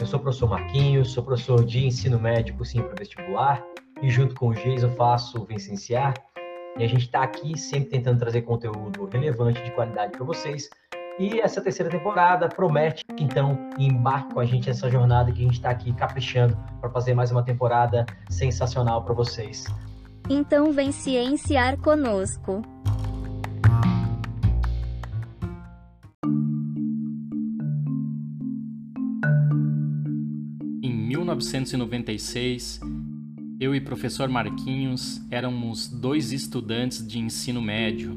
Eu sou o professor Marquinhos, sou professor de ensino médico sim para vestibular e junto com o Jason faço o Vicenciar. E a gente está aqui sempre tentando trazer conteúdo relevante de qualidade para vocês. E essa terceira temporada promete, então, embarque com a gente nessa jornada que a gente está aqui caprichando para fazer mais uma temporada sensacional para vocês. Então vem cienciar conosco. 1996, eu e professor Marquinhos éramos dois estudantes de ensino médio.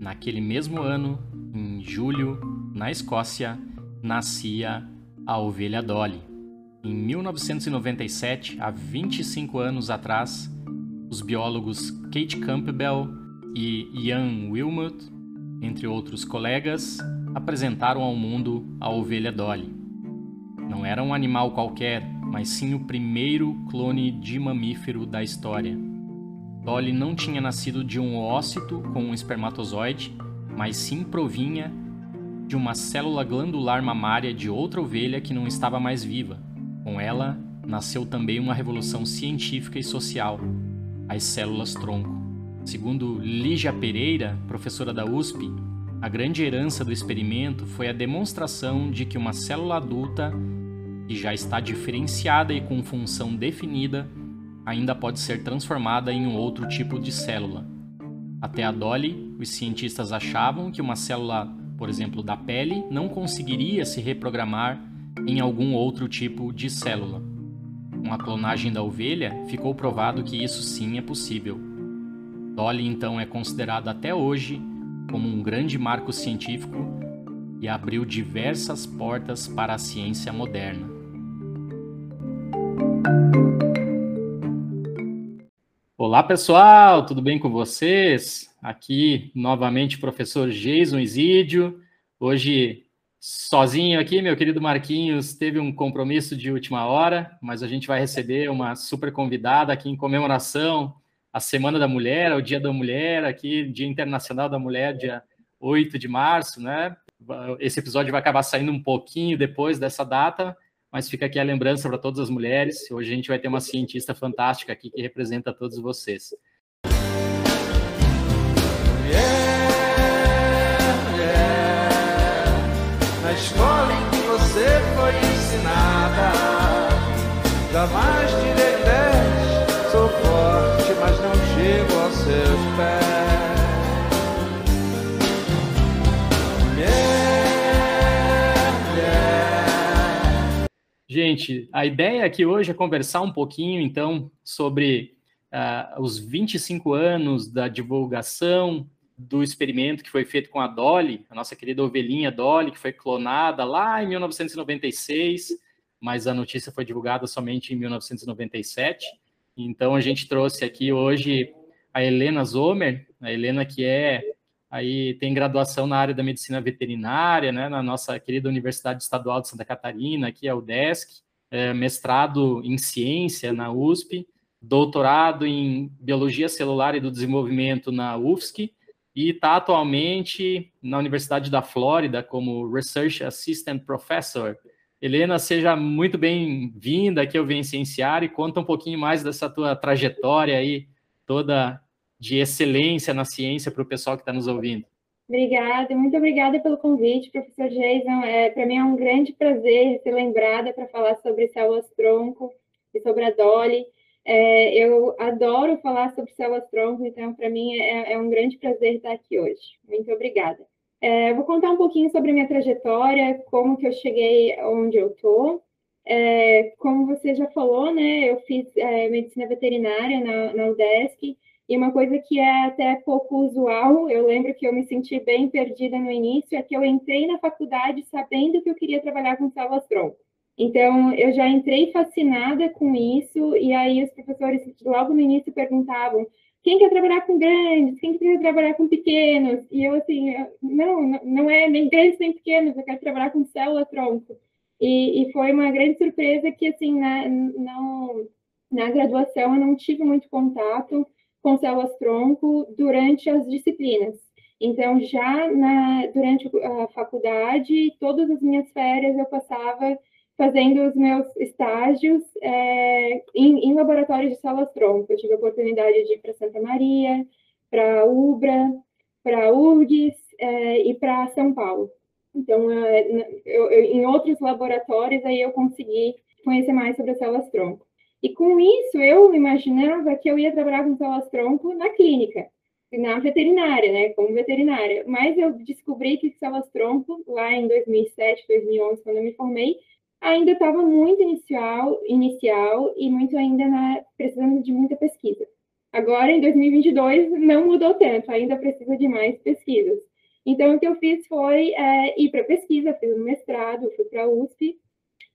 Naquele mesmo ano, em julho, na Escócia, nascia a ovelha Dolly. Em 1997, há 25 anos atrás, os biólogos Kate Campbell e Ian Wilmot, entre outros colegas, apresentaram ao mundo a ovelha Dolly. Não era um animal qualquer, mas sim o primeiro clone de mamífero da história. Dolly não tinha nascido de um ócito com um espermatozoide, mas sim provinha de uma célula glandular mamária de outra ovelha que não estava mais viva. Com ela, nasceu também uma revolução científica e social, as células tronco. Segundo Lígia Pereira, professora da USP, a grande herança do experimento foi a demonstração de que uma célula adulta, que já está diferenciada e com função definida, ainda pode ser transformada em um outro tipo de célula. Até a Dolly, os cientistas achavam que uma célula, por exemplo, da pele, não conseguiria se reprogramar em algum outro tipo de célula com a clonagem da ovelha, ficou provado que isso sim é possível. Dolly então é considerado até hoje como um grande marco científico e abriu diversas portas para a ciência moderna. Olá pessoal, tudo bem com vocês? Aqui novamente professor Jason Isidio. Hoje sozinho aqui, meu querido Marquinhos teve um compromisso de última hora, mas a gente vai receber uma super convidada aqui em comemoração à Semana da Mulher, ao Dia da Mulher, aqui, Dia Internacional da Mulher, dia 8 de março, né? Esse episódio vai acabar saindo um pouquinho depois dessa data, mas fica aqui a lembrança para todas as mulheres. Hoje a gente vai ter uma cientista fantástica aqui que representa todos vocês. escola em que você foi ensinada. Jamais tirei Gente, a ideia aqui hoje é conversar um pouquinho, então, sobre uh, os 25 anos da divulgação do experimento que foi feito com a Dolly, a nossa querida ovelhinha Dolly, que foi clonada lá em 1996, mas a notícia foi divulgada somente em 1997. Então a gente trouxe aqui hoje a Helena Zomer, a Helena que é aí tem graduação na área da medicina veterinária, né, na nossa querida Universidade Estadual de Santa Catarina, aqui é o DESC, é, mestrado em ciência na USP, doutorado em biologia celular e do desenvolvimento na UFSC, e está atualmente na Universidade da Flórida como Research Assistant Professor. Helena, seja muito bem-vinda aqui ao Cienciar e conta um pouquinho mais dessa tua trajetória aí, toda de excelência na ciência para o pessoal que está nos ouvindo. Obrigada, muito obrigada pelo convite, professor Jason. É, para mim é um grande prazer ser lembrada para falar sobre células tronco e sobre a Dolly. É, eu adoro falar sobre células-tronco, então para mim é, é, um grande prazer estar aqui hoje. Muito obrigada. É, vou contar um pouquinho sobre a minha trajetória, como que eu cheguei onde eu estou. É, como você já falou, né, eu fiz é, medicina veterinária na, na UDESC, e uma coisa que é até pouco usual, eu lembro que eu me senti bem perdida no início, é que eu entrei na faculdade sabendo que eu queria trabalhar com células-tronco. Então, eu já entrei fascinada com isso, e aí os professores, logo no início, perguntavam: quem quer trabalhar com grandes? Quem quer trabalhar com pequenos? E eu, assim, não, não é nem grandes nem pequenos, eu quero trabalhar com célula-tronco. E, e, foi uma grande surpresa que, assim, na, não, na graduação eu não tive muito contato com células-tronco durante as disciplinas. Então, já na, durante a faculdade, todas as minhas férias eu passava fazendo os meus estágios é, em, em, laboratórios de células-tronco. Eu tive a oportunidade de ir para Santa Maria, para Ubra, para URGS é, e para São Paulo. Então, é, eu, eu, em outros laboratórios, aí eu consegui conhecer mais sobre as células-tronco. E com isso, eu imaginava que eu ia trabalhar com células-tronco na clínica, na veterinária, né, como veterinária. Mas eu descobri que células-tronco, lá em 2007, 2011, quando eu me formei, ainda estava muito inicial, inicial e muito ainda na, precisando de muita pesquisa. Agora, em 2022, não mudou tanto, ainda precisa de mais pesquisas. Então, o que eu fiz foi é, ir para pesquisa, fiz um mestrado, fui para a USP,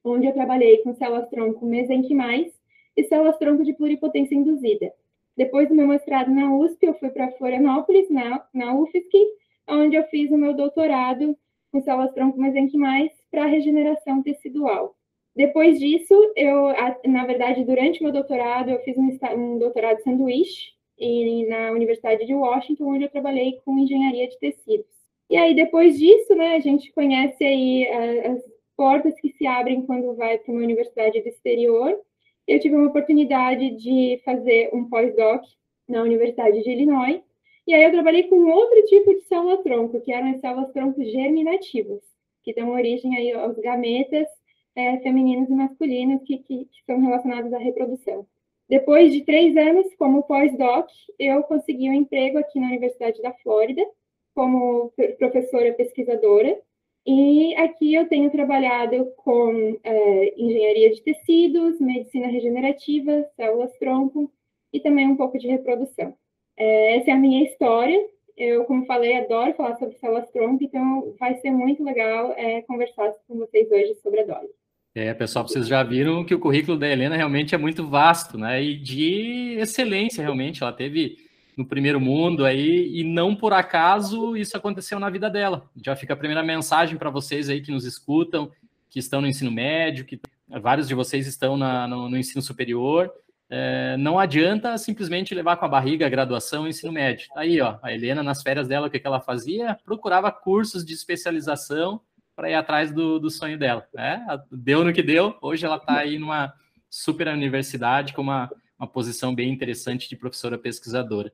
onde eu trabalhei com células-tronco mesenquimais e células-tronco de pluripotência induzida. Depois do meu mestrado na USP, eu fui para Florianópolis, na, na UFSC, onde eu fiz o meu doutorado com células-tronco mesenquimais para regeneração tecidual. Depois disso, eu, na verdade, durante meu doutorado, eu fiz um, um doutorado sanduíche e, na Universidade de Washington, onde eu trabalhei com engenharia de tecidos. E aí, depois disso, né, a gente conhece aí as portas que se abrem quando vai para uma universidade do exterior. Eu tive uma oportunidade de fazer um pós-doc na Universidade de Illinois, e aí eu trabalhei com outro tipo de célula-tronco, que eram as células-tronco germinativas que dão origem aí aos gametas é, femininos e masculinos que, que, que são relacionados à reprodução. Depois de três anos como pós-doc, eu consegui um emprego aqui na Universidade da Flórida, como professora pesquisadora, e aqui eu tenho trabalhado com é, engenharia de tecidos, medicina regenerativa, células-tronco e também um pouco de reprodução. É, essa é a minha história. Eu, como falei, adoro falar sobre células-tronco, então vai ser muito legal é, conversar com vocês hoje sobre a Dolly. É, pessoal, vocês já viram que o currículo da Helena realmente é muito vasto, né? E de excelência, realmente. Ela teve no primeiro mundo aí, e não por acaso isso aconteceu na vida dela. Já fica a primeira mensagem para vocês aí que nos escutam, que estão no ensino médio, que vários de vocês estão na, no, no ensino superior é, não adianta simplesmente levar com a barriga a graduação e ensino médio. Tá aí, ó, a Helena, nas férias dela, o que, que ela fazia? Procurava cursos de especialização para ir atrás do, do sonho dela. Né? Deu no que deu, hoje ela está aí numa super universidade com uma, uma posição bem interessante de professora pesquisadora.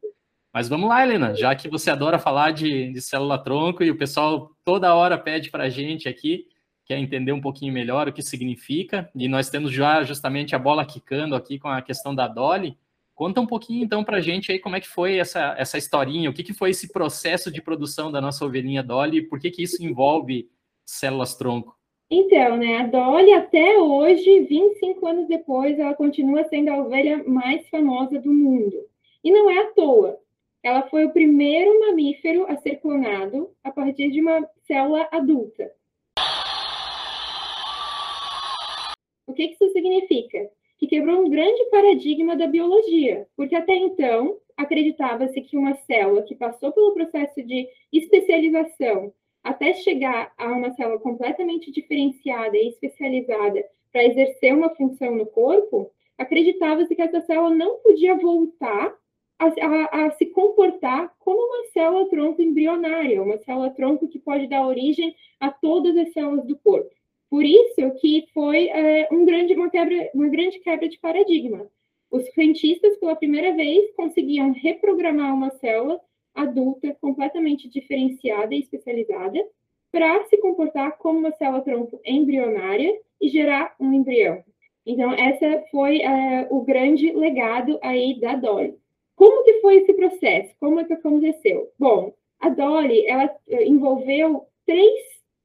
Mas vamos lá, Helena, já que você adora falar de, de célula-tronco e o pessoal toda hora pede para a gente aqui, quer entender um pouquinho melhor o que significa, e nós temos já justamente a bola quicando aqui com a questão da Dolly. Conta um pouquinho então para a gente aí como é que foi essa, essa historinha, o que, que foi esse processo de produção da nossa ovelhinha Dolly, por que, que isso envolve células-tronco? Então, né, a Dolly até hoje, 25 anos depois, ela continua sendo a ovelha mais famosa do mundo. E não é à toa. Ela foi o primeiro mamífero a ser clonado a partir de uma célula adulta. O que isso significa? Que quebrou um grande paradigma da biologia, porque até então acreditava-se que uma célula que passou pelo processo de especialização até chegar a uma célula completamente diferenciada e especializada para exercer uma função no corpo, acreditava-se que essa célula não podia voltar a, a, a, se comportar como uma célula tronco embrionária, uma célula tronco que pode dar origem a todas as células do corpo. Por isso que foi é, um grande, uma, quebra, uma grande quebra de paradigma. Os cientistas, pela primeira vez, conseguiam reprogramar uma célula adulta completamente diferenciada e especializada para se comportar como uma célula tronco embrionária e gerar um embrião. Então, essa foi uh, o grande legado aí da Dolly. Como que foi esse processo? Como é que aconteceu? Bom, a Dolly, ela uh, envolveu três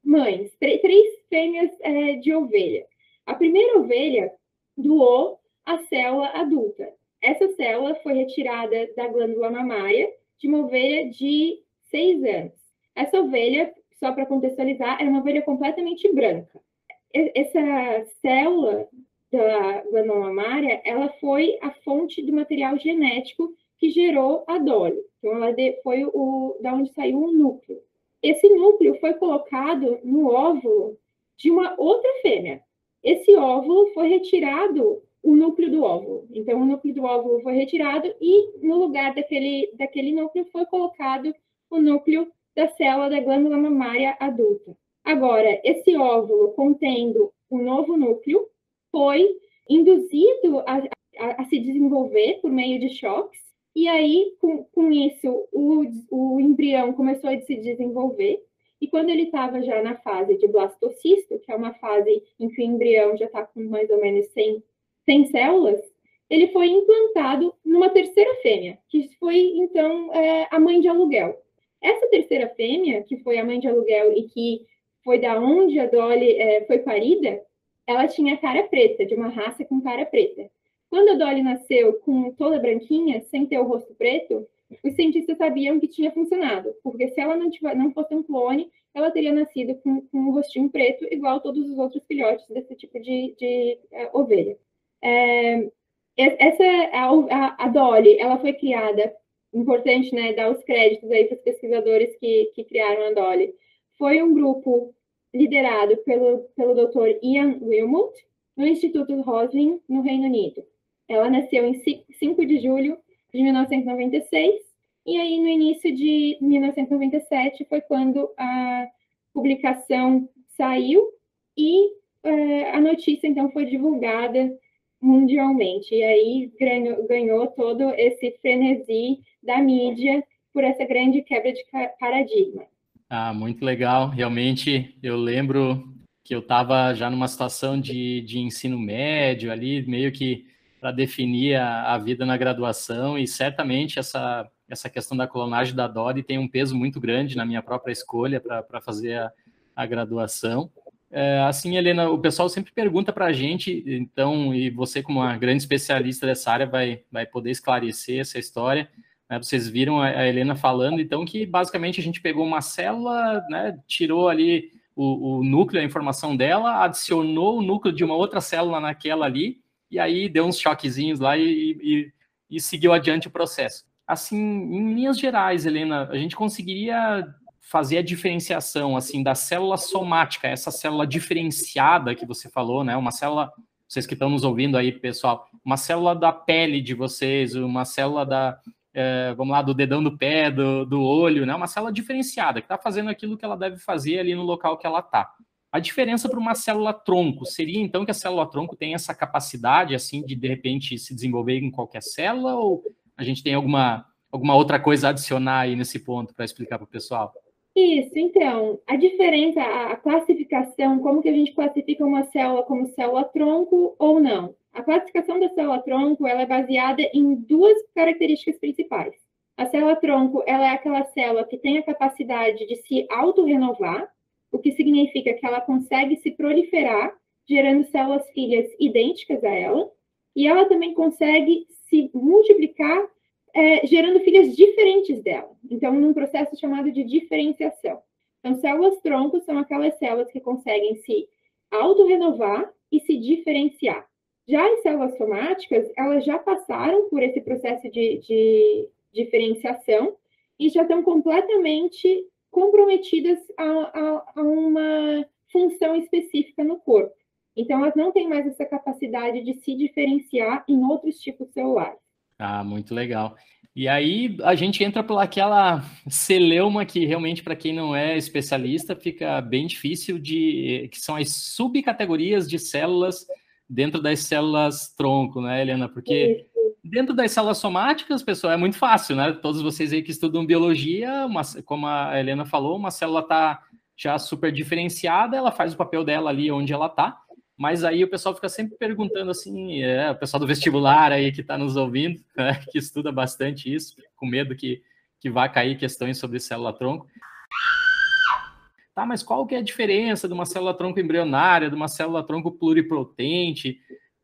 mães, três fêmeas uh, de ovelha. A primeira ovelha doou a célula adulta. Essa célula foi retirada da glândula mamária de uma ovelha de seis anos. Essa ovelha, só para contextualizar, era uma ovelha completamente branca. Essa célula da glândula mamária, ela foi a fonte do material genético que gerou a Dolly. Então, ela foi o da onde saiu o núcleo. Esse núcleo foi colocado no óvulo de uma outra fêmea. Esse óvulo foi retirado o núcleo do óvulo. Então, o núcleo do óvulo foi retirado e no lugar daquele, daquele núcleo foi colocado o núcleo da célula da glândula mamária adulta. Agora, esse óvulo contendo um novo núcleo foi induzido a, a, a, se desenvolver por meio de choques, e aí, com, com isso, o, o embrião começou a se desenvolver, e quando ele estava já na fase de blastocisto, que é uma fase em que o embrião já está com mais ou menos 100, 100 células, ele foi implantado numa terceira fêmea, que foi, então, é, a mãe de aluguel. Essa terceira fêmea, que foi a mãe de aluguel e que foi da onde a Dolly é, foi parida, ela tinha cara preta, de uma raça com cara preta. Quando a Dolly nasceu com toda branquinha, sem ter o rosto preto, os cientistas sabiam que tinha funcionado, porque se ela não, tiver, não fosse um clone, ela teria nascido com, com um rostinho preto, igual todos os outros filhotes desse tipo de, de uh, ovelha. É, essa, a, a, a, Dolly, ela foi criada, importante, né, dar os créditos aí para os pesquisadores que, que criaram a Dolly. Foi um grupo liderado pelo, pelo Dr. Ian Wilmot, no Instituto Roslin, no Reino Unido. Ela nasceu em 5 de julho de 1996, e aí no início de 1997 foi quando a publicação saiu e é, a notícia então foi divulgada mundialmente. E aí ganhou, ganhou todo esse frenesi da mídia por essa grande quebra de paradigma. Ah, muito legal. Realmente, eu lembro que eu estava já numa situação de, de ensino médio ali, meio que para definir a, a, vida na graduação, e certamente essa, essa questão da clonagem da Dori tem um peso muito grande na minha própria escolha para fazer a, a graduação. É, assim, Helena, o pessoal sempre pergunta para a gente, então, e você, como uma grande especialista dessa área, vai, vai poder esclarecer essa história. Né? Vocês viram a, Helena falando, então, que basicamente a gente pegou uma célula, né, tirou ali o, o, núcleo, a informação dela, adicionou o núcleo de uma outra célula naquela ali, e aí deu uns choquezinhos lá e, e, e seguiu adiante o processo. Assim, em linhas gerais, Helena, a gente conseguiria fazer a diferenciação assim da célula somática, essa célula diferenciada que você falou, né? Uma célula, vocês que estão nos ouvindo aí, pessoal, uma célula da pele de vocês, uma célula da, é, vamos lá, do dedão do pé, do, do olho, né? Uma célula diferenciada, que está fazendo aquilo que ela deve fazer ali no local que ela está. A diferença para uma célula tronco seria então que a célula tronco tem essa capacidade assim de de repente se desenvolver em qualquer célula ou a gente tem alguma alguma outra coisa a adicionar aí nesse ponto para explicar para o pessoal? Isso, então, a diferença, a classificação, como que a gente classifica uma célula como célula tronco ou não? A classificação da célula-tronco ela é baseada em duas características principais. A célula-tronco ela é aquela célula que tem a capacidade de se autorrenovar, o que significa que ela consegue se proliferar, gerando células filhas idênticas a ela, e ela também consegue se multiplicar, é, gerando filhas diferentes dela. Então, num processo chamado de diferenciação. Então, células-tronco são aquelas células que conseguem se autorrenovar e se diferenciar. Já as células somáticas, elas já passaram por esse processo de, de diferenciação e já estão completamente comprometidas a, a, a, uma função específica no corpo. Então, elas não têm mais essa capacidade de se diferenciar em outros tipos celulares. Ah, muito legal. E aí a gente entra por aquela celeuma que realmente para quem não é especialista fica bem difícil de que são as subcategorias de células dentro das células tronco, né, Helena? Porque dentro das células somáticas, pessoal, é muito fácil, né? Todos vocês aí que estudam biologia, uma, como a Helena falou, uma célula está já super diferenciada, ela faz o papel dela ali onde ela está. Mas aí o pessoal fica sempre perguntando assim, é, o pessoal do vestibular aí que está nos ouvindo, né, que estuda bastante isso, com medo que, que vá cair questões sobre célula-tronco. Tá, mas qual que é a diferença de uma célula-tronco embrionária, de uma célula-tronco pluripotente?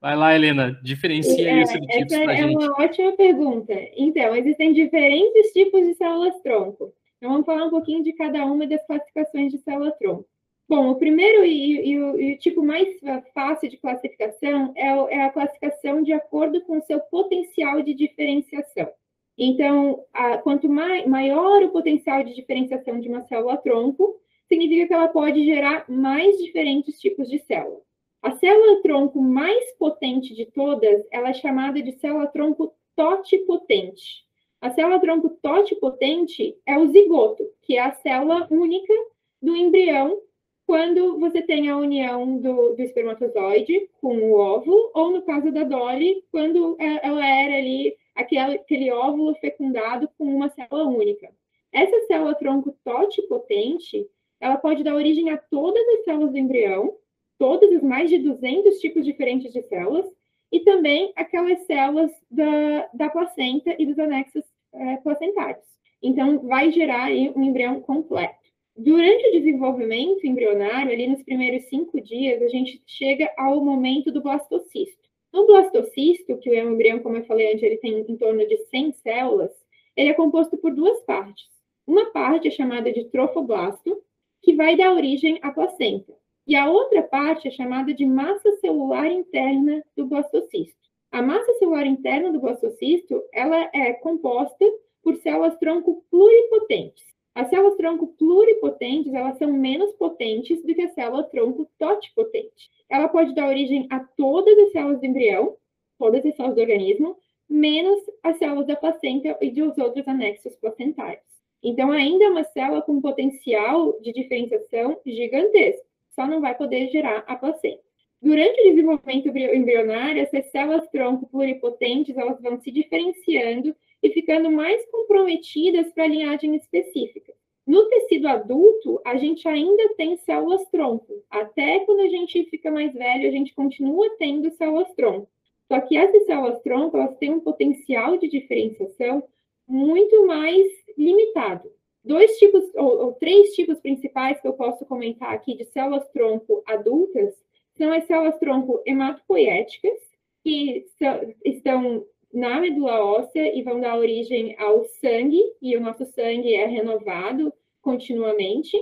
Vai lá, Helena, diferencia é, isso de tipos para é gente. É uma ótima pergunta. Então, existem diferentes tipos de células-tronco. Então, vamos falar um pouquinho de cada uma das classificações de célula-tronco. Bom, o primeiro e, e, o, e, o, tipo mais fácil de classificação é, é, a classificação de acordo com o seu potencial de diferenciação. Então, a, quanto mai, maior o potencial de diferenciação de uma célula-tronco, significa que ela pode gerar mais diferentes tipos de célula. A célula-tronco mais potente de todas, ela é chamada de célula-tronco totipotente. A célula-tronco totipotente é o zigoto, que é a célula única do embrião quando você tem a união do, do, espermatozoide com o óvulo, ou no caso da Dolly, quando é, ela era ali aquele, aquele óvulo fecundado com uma célula única. Essa célula tronco totipotente, ela pode dar origem a todas as células do embrião, todos os mais de 200 tipos diferentes de células, e também aquelas células da, da placenta e dos anexos é, placentários. Então, vai gerar aí um embrião completo. Durante o desenvolvimento embrionário, ali nos primeiros cinco dias, a gente chega ao momento do blastocisto. No blastocisto, que o embrião, como eu falei antes, ele tem em torno de 100 células, ele é composto por duas partes. Uma parte é chamada de trofoblasto, que vai dar origem à placenta. E a outra parte é chamada de massa celular interna do blastocisto. A massa celular interna do blastocisto, ela é composta por células tronco pluripotentes. As células tronco pluripotentes, elas são menos potentes do que a célula tronco totipotente. Ela pode dar origem a todas as células do embrião, todas as células do organismo, menos as células da placenta e dos outros anexos placentários. Então, ainda é uma célula com potencial de diferenciação gigantesco, só não vai poder gerar a placenta. Durante o desenvolvimento embrionário, essas células tronco pluripotentes, elas vão se diferenciando e ficando mais comprometidas para a linhagem específica. No tecido adulto, a gente ainda tem células tronco. Até quando a gente fica mais velho, a gente continua tendo células tronco. Só que essas células tronco, elas têm um potencial de diferenciação muito mais limitado. Dois tipos, ou, ou três tipos principais que eu posso comentar aqui de células tronco adultas são as células tronco hematopoéticas, que são, estão na medula óssea e vão dar origem ao sangue, e o nosso sangue é renovado continuamente.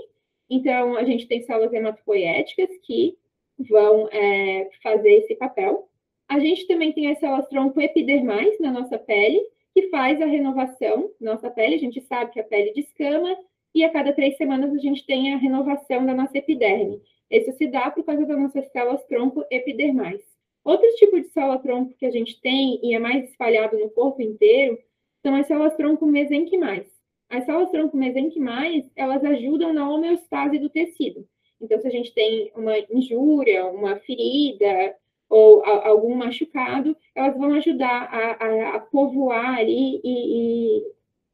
Então, a gente tem células hematopoéticas que vão é, fazer esse papel. A gente também tem as células tronco epidermais na nossa pele, que faz a renovação da nossa pele. A gente sabe que a pele descama e a cada três semanas a gente tem a renovação da nossa epiderme. Isso se dá por causa das nossas células tronco epidermais. Outro tipo de célula-tronco que a gente tem, e é mais espalhado no corpo inteiro, são as células-tronco mesenquimais. As células-tronco mesenquimais, elas ajudam na homeostase do tecido. Então, se a gente tem uma injúria, uma ferida ou a, algum machucado, elas vão ajudar a, a, a povoar ali e,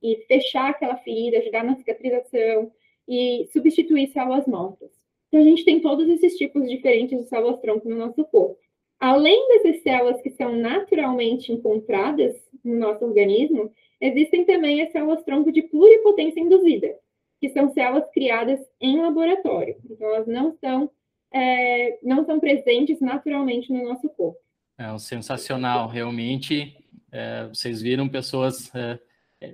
e, e fechar aquela ferida, ajudar na cicatrização e substituir células mortas. Então, a gente tem todos esses tipos diferentes de células-tronco no nosso corpo. Além dessas células que são naturalmente encontradas no nosso organismo, existem também as células tronco de pluripotência induzida, que são células criadas em laboratório. Então, elas não são, é, não são presentes naturalmente no nosso corpo. É um sensacional, realmente. É, vocês viram pessoas é,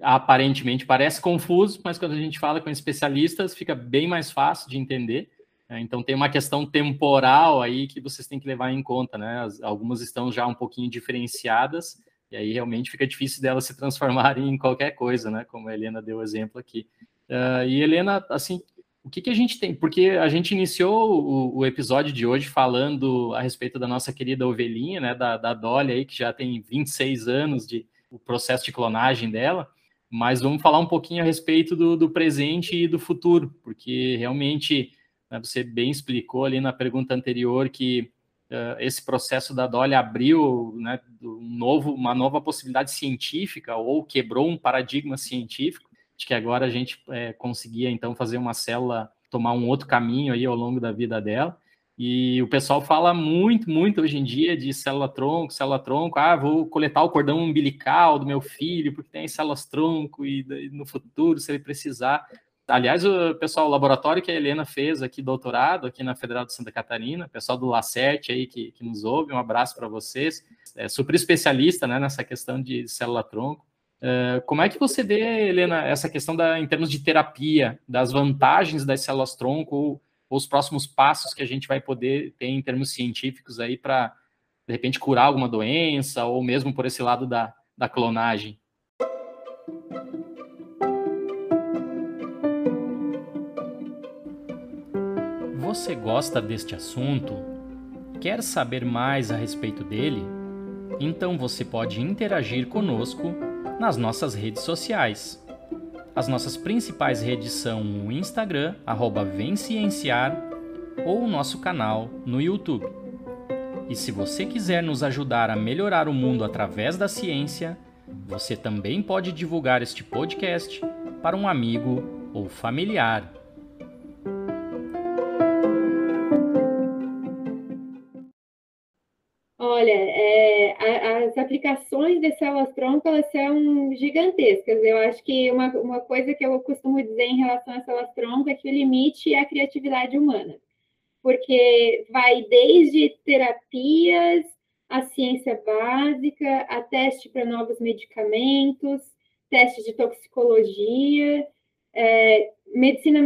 aparentemente parece confuso, mas quando a gente fala com especialistas fica bem mais fácil de entender. É, então tem uma questão temporal aí que vocês têm que levar em conta, né? As, algumas estão já um pouquinho diferenciadas, e aí realmente fica difícil delas se transformarem em qualquer coisa, né? Como a Helena deu exemplo aqui. Uh, e Helena, assim, o que, que a gente tem? Porque a gente iniciou o, o, episódio de hoje falando a respeito da nossa querida ovelhinha, né? Da, da Dolly aí, que já tem 26 anos de o processo de clonagem dela. Mas vamos falar um pouquinho a respeito do, do presente e do futuro, porque realmente né? Você bem explicou ali na pergunta anterior que uh, esse processo da Dolly abriu né, um novo, uma nova possibilidade científica ou quebrou um paradigma científico, de que agora a gente é, conseguia então fazer uma célula tomar um outro caminho aí ao longo da vida dela. E o pessoal fala muito, muito hoje em dia de célula-tronco, célula-tronco. Ah, vou coletar o cordão umbilical do meu filho, porque tem células-tronco, e no futuro, se ele precisar. Aliás, o pessoal, o laboratório que a Helena fez aqui, doutorado, aqui na Federal de Santa Catarina, pessoal do LACET aí que, que nos ouve, um abraço para vocês. É super especialista né, nessa questão de célula-tronco. Uh, como é que você vê, Helena, essa questão da, em termos de terapia, das vantagens das células-tronco os próximos passos que a gente vai poder ter em termos científicos aí para, de repente, curar alguma doença, ou mesmo por esse lado da, da clonagem? Você gosta deste assunto? Quer saber mais a respeito dele? Então você pode interagir conosco nas nossas redes sociais. As nossas principais redes são o Instagram, arroba ou o nosso canal no YouTube. E se você quiser nos ajudar a melhorar o mundo através da ciência, você também pode divulgar este podcast para um amigo ou familiar. As aplicações de células-tronco elas são gigantescas. Eu acho que uma, uma coisa que eu costumo dizer em relação às células-tronco é que o limite é a criatividade humana, porque vai desde terapias, a ciência básica, a teste para novos medicamentos, testes de toxicologia, é, medicina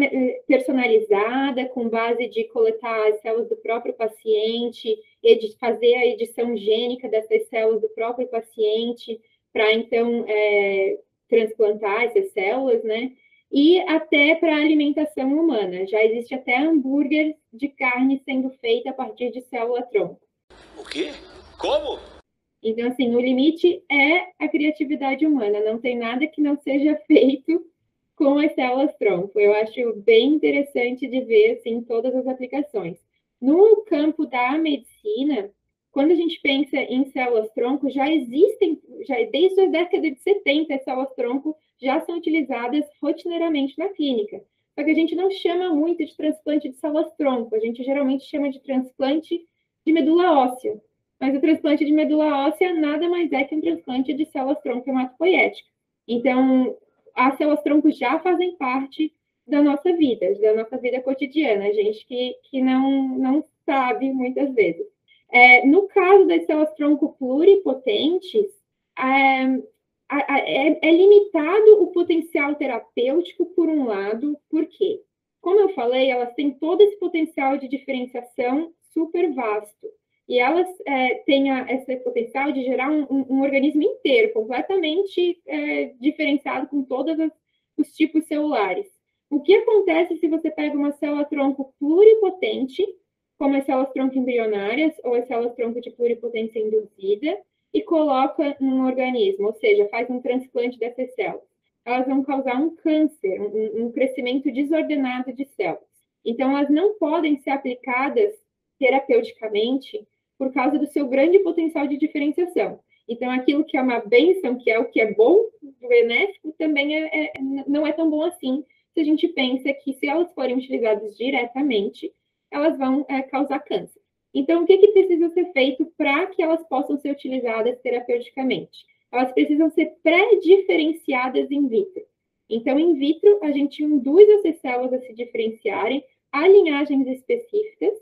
personalizada, com base de coletar as células do próprio paciente, e fazer a edição gênica dessas células do próprio paciente, para então é, transplantar essas células, né? E até para alimentação humana. Já existe até hambúrguer de carne sendo feita a partir de célula-tronco. O quê? Como? Então, assim, o limite é a criatividade humana. Não tem nada que não seja feito com as células-tronco. Eu acho bem interessante de ver, assim, todas as aplicações. No campo da medicina, quando a gente pensa em células-tronco, já existem, já desde a década de 70, as células-tronco já são utilizadas rotineiramente na clínica. Só que a gente não chama muito de transplante de células-tronco, a gente geralmente chama de transplante de medula óssea. Mas o transplante de medula óssea nada mais é que um transplante de células-tronco hematopoética. Então, as células-tronco já fazem parte da nossa vida, da nossa vida cotidiana, gente que, que não, não sabe muitas vezes. É, no caso das células-tronco pluripotentes, é, é, é, limitado o potencial terapêutico, por um lado, por quê? Como eu falei, elas têm todo esse potencial de diferenciação super vasto. E elas é, têm a, esse potencial de gerar um, um, um organismo inteiro, completamente é, diferenciado com todos os tipos celulares. O que acontece se você pega uma célula-tronco pluripotente, como as células-tronco embrionárias ou as células-tronco de pluripotência induzida, e coloca num organismo, ou seja, faz um transplante dessas células? Elas vão causar um câncer, um, um crescimento desordenado de células. Então, elas não podem ser aplicadas terapeuticamente por causa do seu grande potencial de diferenciação. Então, aquilo que é uma benção, que é o que é bom, benéfico, também é, é, não é tão bom assim se a gente pensa que se elas forem utilizadas diretamente, elas vão é, causar câncer. Então, o que, que precisa ser feito para que elas possam ser utilizadas terapeuticamente? Elas precisam ser pré-diferenciadas in vitro. Então, in vitro, a gente induz essas células a se diferenciarem a linhagens específicas,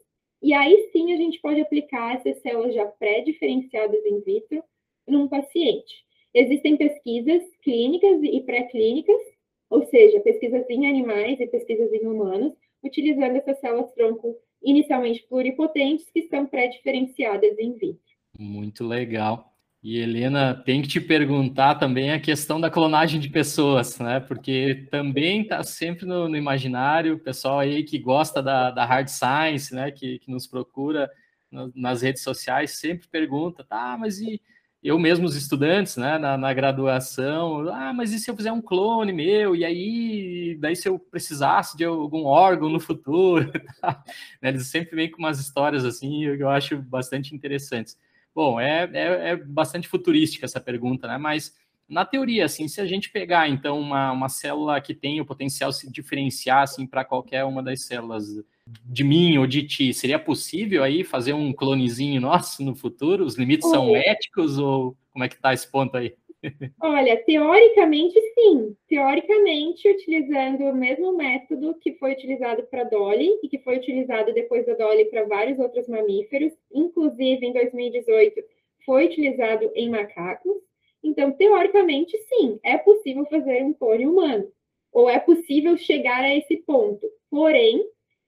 e aí sim a gente pode aplicar essas células já pré-diferenciadas in vitro num paciente. Existem pesquisas clínicas e pré-clínicas ou seja, pesquisas em animais e pesquisas em humanos, utilizando essas células-tronco inicialmente pluripotentes que estão pré-diferenciadas em vitro. Muito legal. E Helena, tem que te perguntar também a questão da clonagem de pessoas, né? Porque também está sempre no, no, imaginário, o pessoal aí que gosta da, da hard science, né? Que, que nos procura no, nas redes sociais sempre pergunta, tá, mas e eu mesmo, os estudantes, né, na, na, graduação, ah, mas e se eu fizer um clone meu, e aí, daí se eu precisasse de algum órgão no futuro, tá? eles sempre vêm com umas histórias assim, eu acho bastante interessantes. Bom, é, é, é, bastante futurística essa pergunta, né, mas na teoria, assim, se a gente pegar, então, uma, uma célula que tem o potencial de se diferenciar, assim, para qualquer uma das células de mim ou de ti, seria possível aí fazer um clonezinho nosso no futuro? Os limites são éticos ou como é que está esse ponto aí? Olha, teoricamente sim. Teoricamente, utilizando o mesmo método que foi utilizado para Dolly e que foi utilizado depois da Dolly para vários outros mamíferos, inclusive em 2018 foi utilizado em macacos. Então, teoricamente, sim, é possível fazer um clone humano, ou é possível chegar a esse ponto. Porém,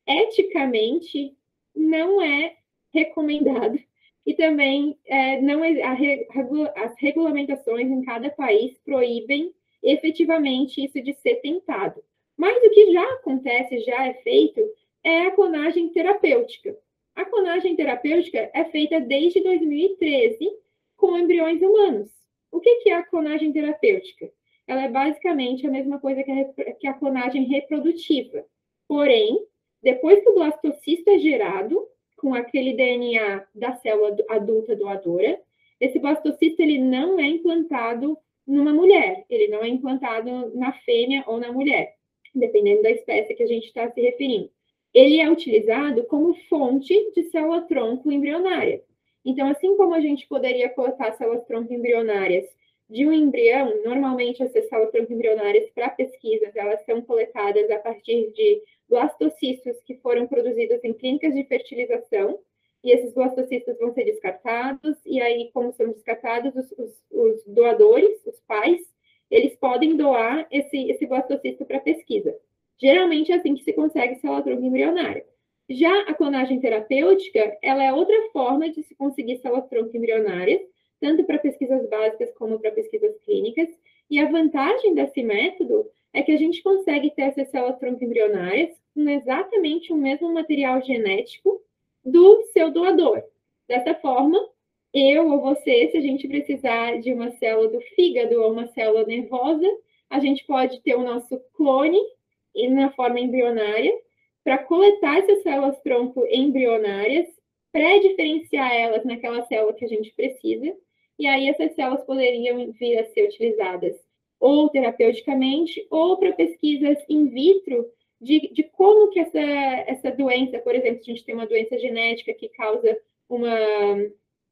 eticamente, não é recomendado e também é, não a, as regulamentações em cada país proíbem efetivamente isso de ser tentado. Mas o que já acontece, já é feito, é a clonagem terapêutica. A clonagem terapêutica é feita desde 2013 com embriões humanos. O que é a clonagem terapêutica? Ela é basicamente a mesma coisa que a, que a clonagem reprodutiva. Porém, depois que o blastocisto é gerado, com aquele DNA da célula adulta doadora. Esse blastocisto ele não é implantado numa mulher, ele não é implantado na fêmea ou na mulher, dependendo da espécie que a gente está se referindo. Ele é utilizado como fonte de célula-tronco embrionária. Então, assim como a gente poderia coletar células-tronco embrionárias de um embrião, normalmente essas células-tronco embrionárias para pesquisas, elas são coletadas a partir de blastocistos que foram produzidos em clínicas de fertilização, e esses blastocistos vão ser descartados, e aí, como são descartados, os, os, os doadores, os pais, eles podem doar esse, esse blastocisto para pesquisa. Geralmente é assim que se consegue célula-tronco embrionária. Já a clonagem terapêutica, ela é outra forma de se conseguir células-tronco embrionárias, tanto para pesquisas básicas como para pesquisas clínicas, e a vantagem desse método é que a gente consegue ter essas células-tronco embrionárias com exatamente o mesmo material genético do seu doador. Dessa forma, eu ou você, se a gente precisar de uma célula do fígado ou uma célula nervosa, a gente pode ter o nosso clone na forma embrionária para coletar essas células tronco embrionárias, pré-diferenciar elas naquela célula que a gente precisa, e aí essas células poderiam vir a ser utilizadas ou terapeuticamente ou para pesquisas in vitro de, de como que essa, essa doença, por exemplo, se a gente tem uma doença genética que causa uma,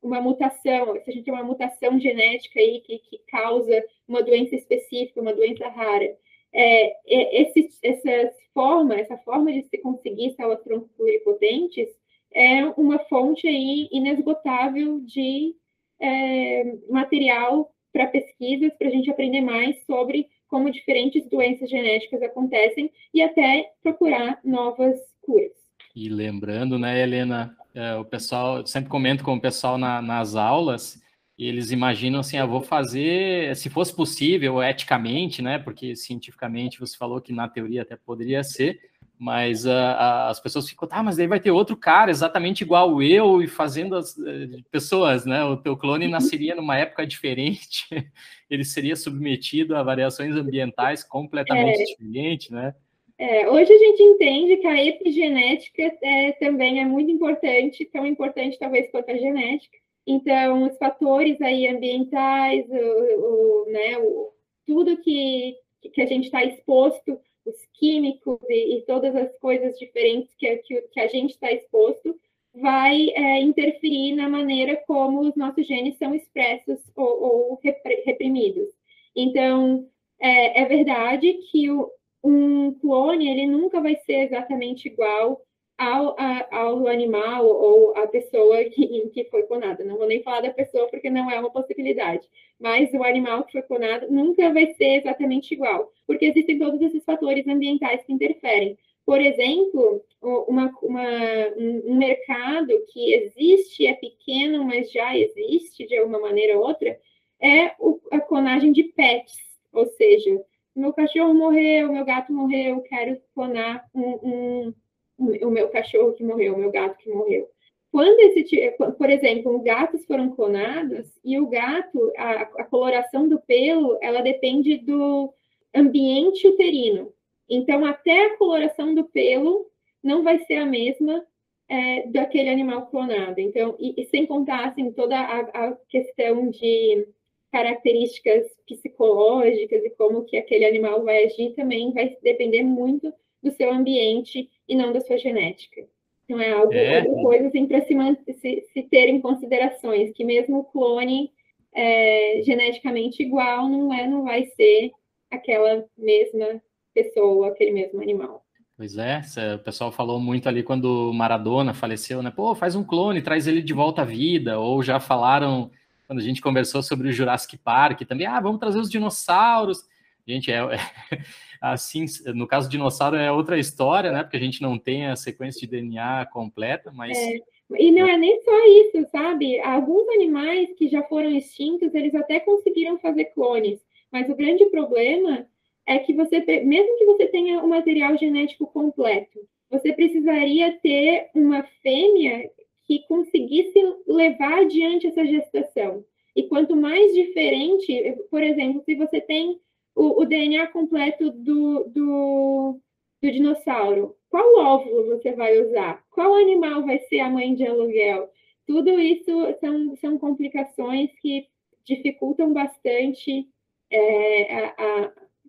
uma mutação, se a gente tem uma mutação genética aí que, que causa uma doença específica, uma doença rara, é, é, esse, essa forma, essa forma de se conseguir células tronco pluripotentes é uma fonte aí inesgotável de é, material para pesquisas, para a gente aprender mais sobre como diferentes doenças genéticas acontecem e até procurar novas curas. E lembrando, né, Helena, é, o pessoal, sempre comento com o pessoal na, nas aulas, e eles imaginam assim, ah, vou fazer, se fosse possível, eticamente, né, porque cientificamente você falou que na teoria até poderia ser, mas uh, as pessoas ficam, tá, mas daí vai ter outro cara exatamente igual eu e fazendo as uh, pessoas, né? O teu clone uhum. nasceria numa época diferente, ele seria submetido a variações ambientais completamente é. diferentes, né? É, hoje a gente entende que a epigenética é, também é muito importante, tão importante talvez quanto a genética. Então, os fatores aí ambientais, o, o né, o, tudo que, que a gente está exposto os químicos e, e, todas as coisas diferentes que, que, que a gente está exposto, vai é, interferir na maneira como os nossos genes são expressos ou, ou reprimidos. Então, é, é verdade que o, um clone ele nunca vai ser exatamente igual ao, a, ao animal ou à pessoa que, que foi clonada. Não vou nem falar da pessoa porque não é uma possibilidade, mas o animal que foi clonado nunca vai ser exatamente igual, porque existem todos esses fatores ambientais que interferem. Por exemplo, uma, uma, um mercado que existe, é pequeno, mas já existe de alguma maneira ou outra, é a clonagem de pets, ou seja, meu cachorro morreu, meu gato morreu, quero clonar um o meu cachorro que morreu, o meu gato que morreu. Quando esse, por exemplo, gatos foram clonados e o gato, a, a coloração do pelo, ela depende do ambiente uterino. Então, até a coloração do pelo não vai ser a mesma é, daquele animal clonado. Então, e, e sem contar assim, toda a, a, questão de características psicológicas e como que aquele animal vai agir também vai depender muito do seu ambiente e não da sua genética. Então, é algo, é. coisa assim, para se, se, se, ter em considerações, que mesmo o clone é, geneticamente igual não, é, não vai ser aquela mesma pessoa, aquele mesmo animal. Pois é, o pessoal falou muito ali quando Maradona faleceu, né? Pô, faz um clone, traz ele de volta à vida. Ou já falaram, quando a gente conversou sobre o Jurassic Park, também, ah, vamos trazer os dinossauros. Gente, é, é assim, no caso dinossauro é outra história, né? Porque a gente não tem a sequência de DNA completa, mas. É. E não é nem só isso, sabe? Alguns animais que já foram extintos, eles até conseguiram fazer clones, mas o grande problema é que você, mesmo que você tenha o material genético completo, você precisaria ter uma fêmea que conseguisse levar adiante essa gestação. E quanto mais diferente, por exemplo, se você tem o, o DNA completo do, do, do, dinossauro, qual óvulo você vai usar? Qual animal vai ser a mãe de aluguel? Tudo isso são, são complicações que dificultam bastante é, a,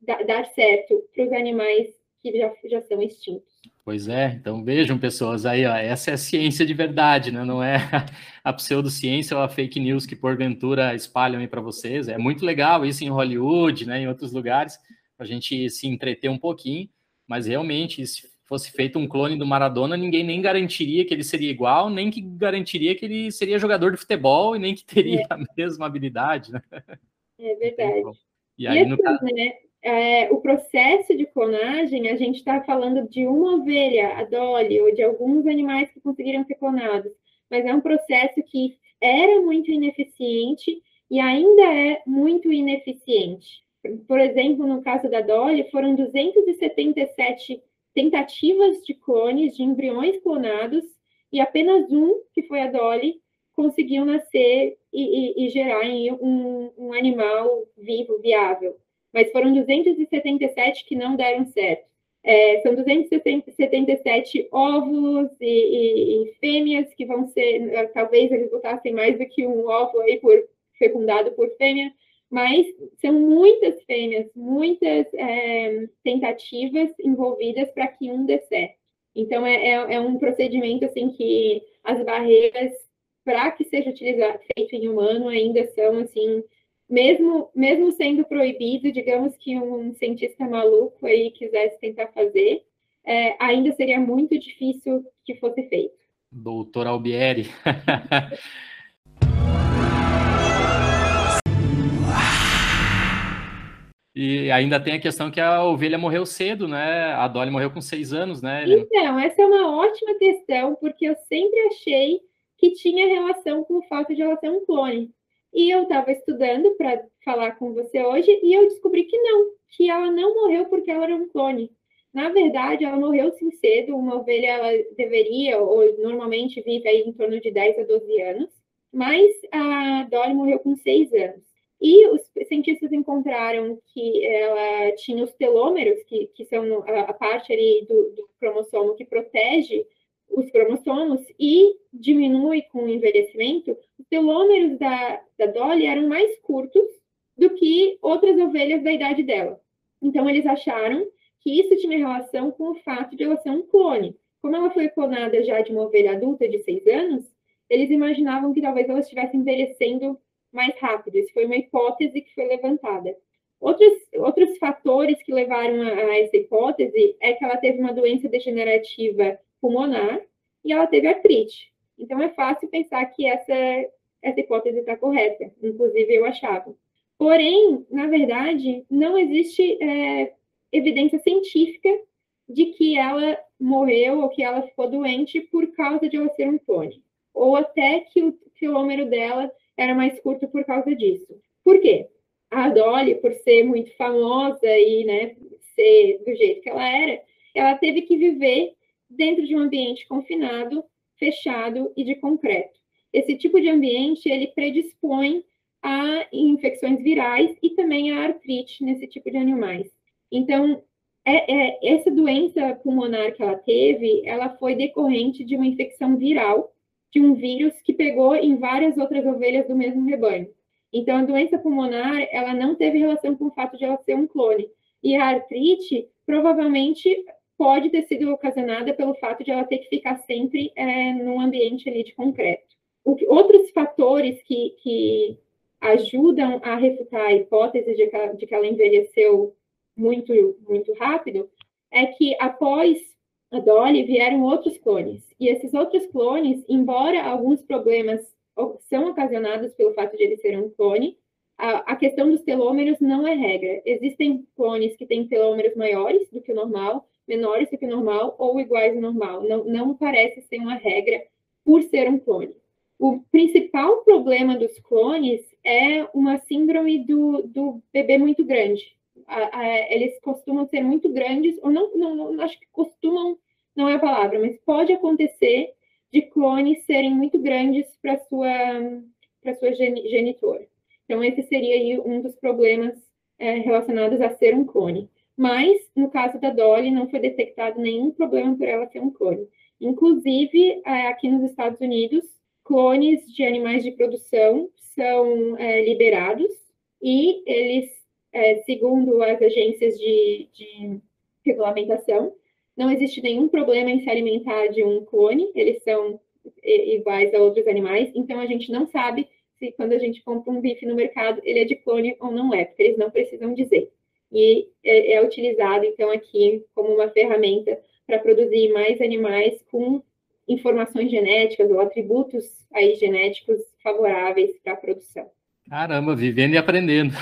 a dar certo para os animais que já, já são extintos. Pois é, então vejam, pessoas, aí, ó, essa é a ciência de verdade, né? Não é a pseudociência ou a fake news que porventura espalham aí para vocês. É muito legal isso em Hollywood, né? Em outros lugares, para a gente se entreter um pouquinho, mas realmente, se fosse feito um clone do Maradona, ninguém nem garantiria que ele seria igual, nem que garantiria que ele seria jogador de futebol e nem que teria é. a mesma habilidade, né? É verdade. E aí, e assim, no caso... né? É, o processo de clonagem, a gente está falando de uma ovelha, a Dolly, ou de alguns animais que conseguiram ser clonados, mas é um processo que era muito ineficiente e ainda é muito ineficiente. Por exemplo, no caso da Dolly, foram 277 tentativas de clones de embriões clonados e apenas um, que foi a Dolly, conseguiu nascer e, e, e gerar um, um animal vivo, viável mas foram 277 que não deram certo. É, são 277 óvulos e, e, e, fêmeas que vão ser, talvez eles botassem mais do que um óvulo aí por, fecundado por fêmea, mas são muitas fêmeas, muitas é, tentativas envolvidas para que um dê certo. Então, é, é, é, um procedimento assim que as barreiras para que seja utilizado, feito em humano ainda são assim mesmo, mesmo sendo proibido, digamos que um cientista maluco aí quisesse tentar fazer, é, ainda seria muito difícil que fosse feito. Doutor Albieri. E ainda tem a questão que a ovelha morreu cedo, né? A Dolly morreu com seis anos, né? Então, essa é uma ótima questão, porque eu sempre achei que tinha relação com o fato de ela ser um clone. E eu estava estudando para falar com você hoje e eu descobri que não, que ela não morreu porque ela era um clone. Na verdade, ela morreu sim cedo. Uma ovelha ela deveria, ou normalmente vive aí em torno de 10 a 12 anos, mas a Dolly morreu com 6 anos. E os cientistas encontraram que ela tinha os telômeros, que, que são a, a parte ali do, do cromossomo que protege os cromossomos e diminui com o envelhecimento, os telômeros da, da Dolly eram mais curtos do que outras ovelhas da idade dela. Então, eles acharam que isso tinha relação com o fato de ela ser um clone. Como ela foi clonada já de uma ovelha adulta de seis anos, eles imaginavam que talvez ela estivesse envelhecendo mais rápido. Isso foi uma hipótese que foi levantada. Outros, outros fatores que levaram a, a essa hipótese é que ela teve uma doença degenerativa pulmonar e ela teve artrite. Então é fácil pensar que essa, essa hipótese está correta, inclusive eu achava. Porém, na verdade, não existe é, evidência científica de que ela morreu ou que ela ficou doente por causa de ela ser um clone, ou até que o quilômetro dela era mais curto por causa disso. Por quê? A Dolly, por ser muito famosa e né, ser do jeito que ela era, ela teve que viver dentro de um ambiente confinado, fechado e de concreto. Esse tipo de ambiente ele predispõe a infecções virais e também a artrite nesse tipo de animais. Então, é, é, essa doença pulmonar que ela teve, ela foi decorrente de uma infecção viral de um vírus que pegou em várias outras ovelhas do mesmo rebanho. Então, a doença pulmonar, ela não teve relação com o fato de ela ser um clone. E a artrite, provavelmente, pode ter sido ocasionada pelo fato de ela ter que ficar sempre é, num ambiente ali de concreto. Outros fatores que, que ajudam a refutar a hipótese de que, de que ela envelheceu muito, muito rápido é que após a Dolly vieram outros clones. E esses outros clones, embora alguns problemas são ocasionados pelo fato de ele ser um clone, a, questão dos telômeros não é regra. Existem clones que têm telômeros maiores do que o normal, menores do que normal ou iguais ao normal. Não, não parece ser uma regra por ser um clone. O principal problema dos clones é uma síndrome do, do bebê muito grande. A, a, eles costumam ser muito grandes, ou não, não, não, acho que costumam, não é a palavra, mas pode acontecer de clones serem muito grandes para sua para sua genitor. Então esse seria aí um dos problemas é, relacionados a ser um clone. Mas no caso da Dolly não foi detectado nenhum problema por ela ser um clone. Inclusive é, aqui nos Estados Unidos clones de animais de produção são é, liberados e eles, é, segundo as agências de, de, regulamentação, não existe nenhum problema em se alimentar de um clone, eles são iguais a outros animais, então a gente não sabe se quando a gente compra um bife no mercado ele é de clone ou não é, porque eles não precisam dizer. E é, é utilizado, então, aqui como uma ferramenta para produzir mais animais com informações genéticas ou atributos aí genéticos favoráveis para a produção. Caramba, vivendo e aprendendo.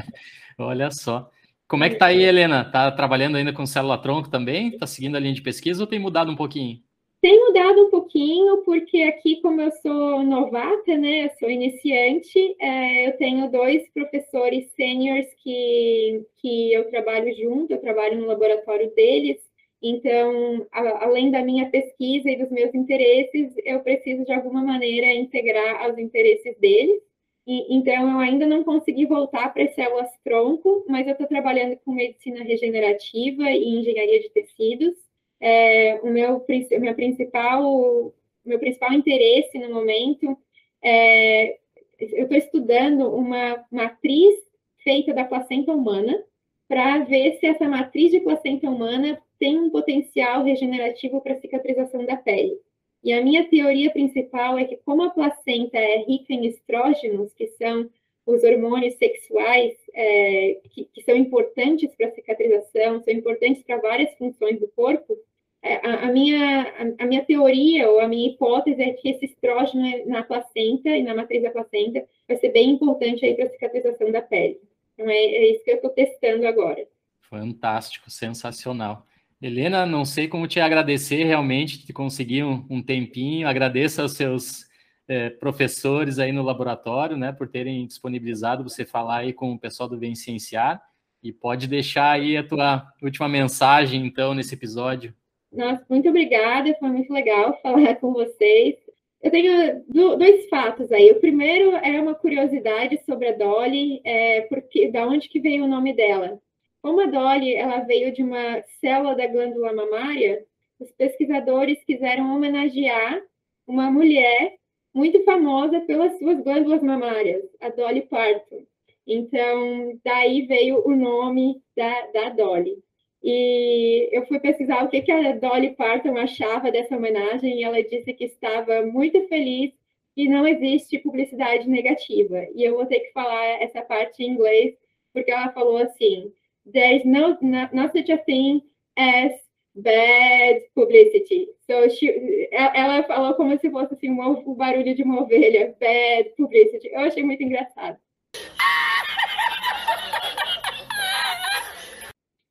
Olha só. Como é que tá aí, Helena? Tá trabalhando ainda com célula-tronco também? Tá seguindo a linha de pesquisa ou tem mudado um pouquinho? Tem mudado um pouquinho, porque aqui, como eu sou novata, né, eu sou iniciante, é, eu tenho dois professores sêniores que, que eu trabalho junto, eu trabalho no laboratório deles, então, a, além da minha pesquisa e dos meus interesses, eu preciso de alguma maneira integrar aos interesses deles. E, então, eu ainda não consegui voltar para as células tronco, mas eu estou trabalhando com medicina regenerativa e engenharia de tecidos. É, o meu, meu principal meu principal interesse no momento é eu estou estudando uma matriz feita da placenta humana para ver se essa matriz de placenta humana tem um potencial regenerativo para cicatrização da pele. E a minha teoria principal é que, como a placenta é rica em estrógenos, que são os hormônios sexuais é, que, que, são importantes para a cicatrização, são importantes para várias funções do corpo, a, a, minha, a, minha teoria ou a minha hipótese é que esse estrógeno na placenta e na matriz da placenta vai ser bem importante aí para a cicatrização da pele. Então, é, é isso que eu estou testando agora. Fantástico, sensacional. Helena, não sei como te agradecer realmente de conseguir um, um tempinho. Agradeço aos seus é, professores aí no laboratório, né, por terem disponibilizado você falar aí com o pessoal do Vem Cienciar. E pode deixar aí a tua última mensagem, então, nesse episódio. Nossa, muito obrigada, foi muito legal falar com vocês. Eu tenho dois fatos aí. O primeiro é uma curiosidade sobre a Dolly, é, porque da onde que veio o nome dela? Como a Dolly ela veio de uma célula da glândula mamária, os pesquisadores quiseram homenagear uma mulher muito famosa pelas suas glândulas mamárias, a Dolly Parton. Então, daí veio o nome da, da Dolly. E eu fui pesquisar o que, que a Dolly Parton achava dessa homenagem e ela disse que estava muito feliz e não existe publicidade negativa. E eu vou ter que falar essa parte em inglês, porque ela falou assim: there's no, not, not such a thing as bad publicity. So she, ela falou como se fosse assim, o barulho de uma ovelha, bad publicity. Eu achei muito engraçado.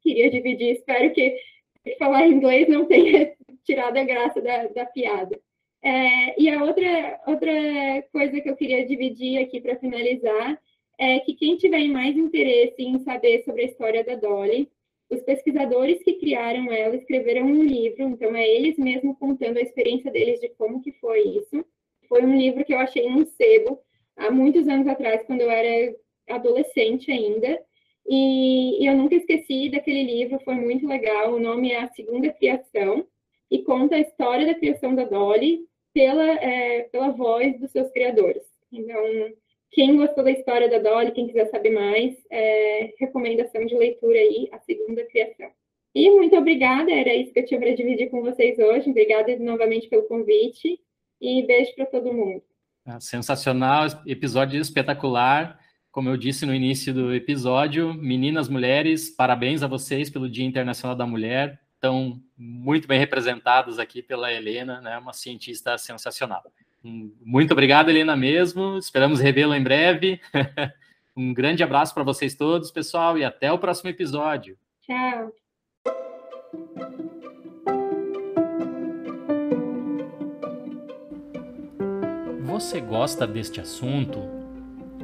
Queria dividir, espero que falar inglês não tenha tirado a graça da, da piada. É, e a outra, outra coisa que eu queria dividir aqui para finalizar é que quem tiver mais interesse em saber sobre a história da Dolly, os pesquisadores que criaram ela escreveram um livro, então é eles mesmos contando a experiência deles de como que foi isso. Foi um livro que eu achei num sebo há muitos anos atrás, quando eu era adolescente ainda, e, eu nunca esqueci daquele livro, foi muito legal. O nome é A Segunda Criação e conta a história da criação da Dolly pela, é, pela voz dos seus criadores. Então, quem gostou da história da Dolly, quem quiser saber mais, é, recomendação de leitura aí, A Segunda Criação. E muito obrigada, era isso que eu tinha para dividir com vocês hoje. Obrigada novamente pelo convite e beijo para todo mundo. Ah, sensacional, episódio espetacular. Como eu disse no início do episódio, meninas, mulheres, parabéns a vocês pelo Dia Internacional da Mulher. Estão muito bem representadas aqui pela Helena, né? Uma cientista sensacional. Muito obrigado, Helena, mesmo. Esperamos revê-la em breve. um grande abraço para vocês todos, pessoal, e até o próximo episódio. Tchau. Você gosta deste assunto?